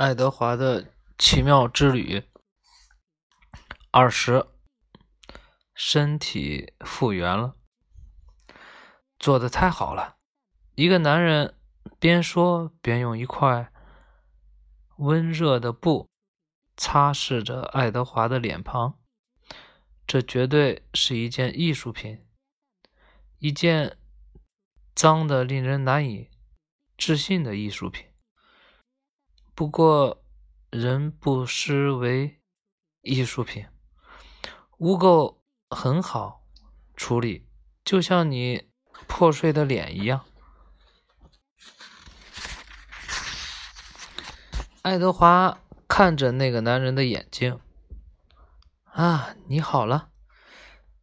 爱德华的奇妙之旅二十，身体复原了，做的太好了。一个男人边说边用一块温热的布擦拭着爱德华的脸庞，这绝对是一件艺术品，一件脏的令人难以置信的艺术品。不过，人不失为艺术品，污垢很好处理，就像你破碎的脸一样。爱德华看着那个男人的眼睛，啊，你好了。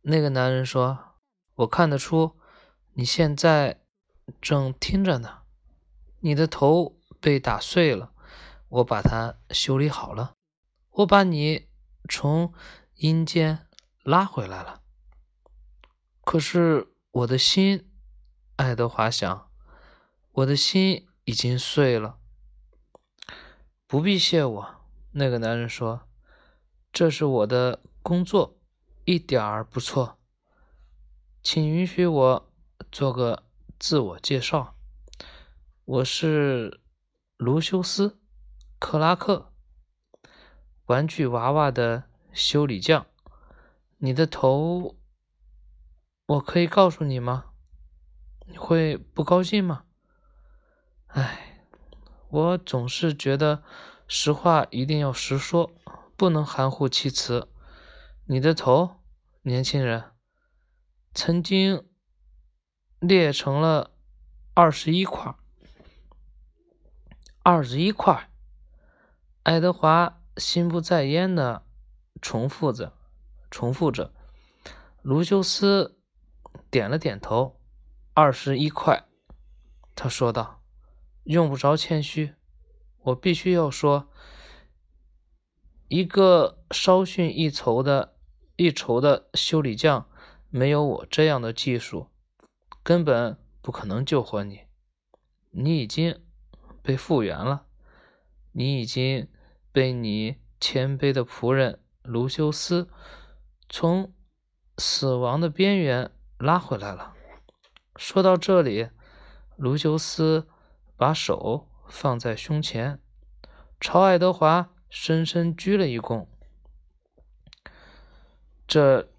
那个男人说：“我看得出你现在正听着呢，你的头被打碎了。”我把它修理好了，我把你从阴间拉回来了。可是我的心，爱德华想，我的心已经碎了。不必谢我，那个男人说，这是我的工作，一点儿不错。请允许我做个自我介绍，我是卢修斯。克拉克，玩具娃娃的修理匠，你的头，我可以告诉你吗？你会不高兴吗？哎，我总是觉得实话一定要实说，不能含糊其辞。你的头，年轻人，曾经裂成了二十一块，二十一块。爱德华心不在焉的重复着，重复着。卢修斯点了点头。二十一块，他说道：“用不着谦虚，我必须要说，一个稍逊一筹的一筹的修理匠，没有我这样的技术，根本不可能救活你。你已经被复原了，你已经。”被你谦卑的仆人卢修斯从死亡的边缘拉回来了。说到这里，卢修斯把手放在胸前，朝爱德华深深鞠了一躬。这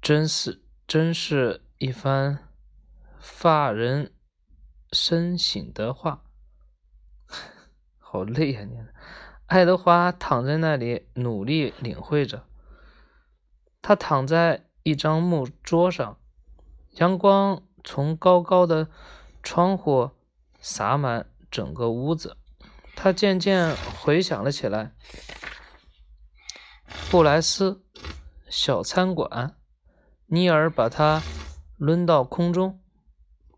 真是真是一番发人深省的话。好累啊，你！爱德华躺在那里，努力领会着。他躺在一张木桌上，阳光从高高的窗户洒满整个屋子。他渐渐回想了起来：布莱斯小餐馆，尼尔把他抡到空中。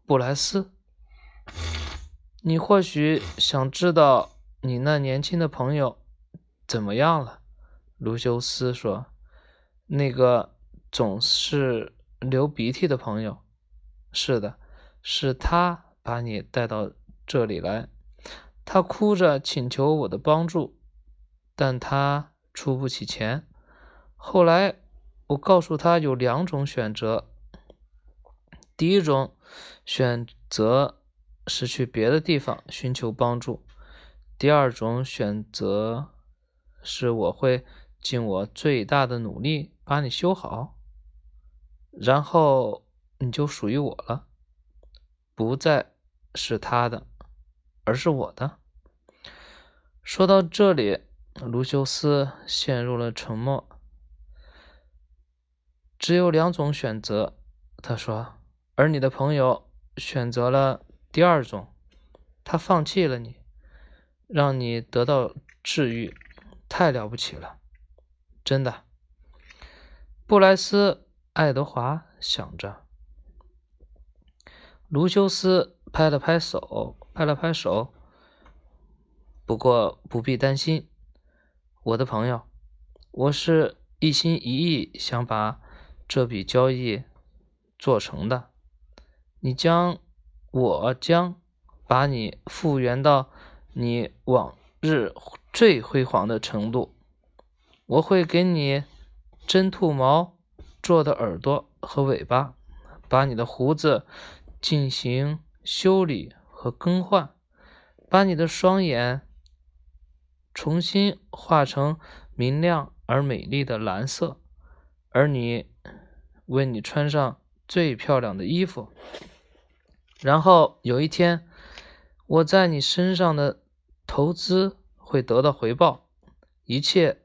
布莱斯，你或许想知道。你那年轻的朋友怎么样了？卢修斯说：“那个总是流鼻涕的朋友，是的，是他把你带到这里来。他哭着请求我的帮助，但他出不起钱。后来我告诉他有两种选择：第一种选择是去别的地方寻求帮助。”第二种选择是，我会尽我最大的努力把你修好，然后你就属于我了，不再是他的，而是我的。说到这里，卢修斯陷入了沉默。只有两种选择，他说，而你的朋友选择了第二种，他放弃了你。让你得到治愈，太了不起了，真的。布莱斯·爱德华想着。卢修斯拍了拍手，拍了拍手。不过不必担心，我的朋友，我是一心一意想把这笔交易做成的。你将，我将把你复原到。你往日最辉煌的程度。我会给你真兔毛做的耳朵和尾巴，把你的胡子进行修理和更换，把你的双眼重新画成明亮而美丽的蓝色，而你为你穿上最漂亮的衣服。然后有一天，我在你身上的投资会得到回报，一切。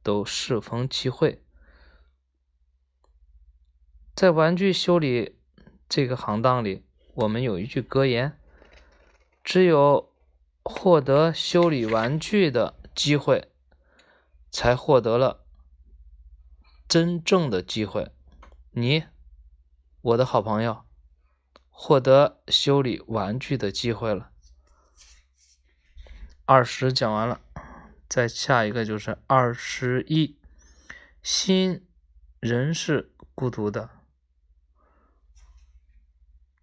都适逢其会，在玩具修理这个行当里，我们有一句格言：只有获得修理玩具的机会，才获得了真正的机会。你，我的好朋友，获得修理玩具的机会了。二十讲完了。再下一个就是二十一，心人是孤独的。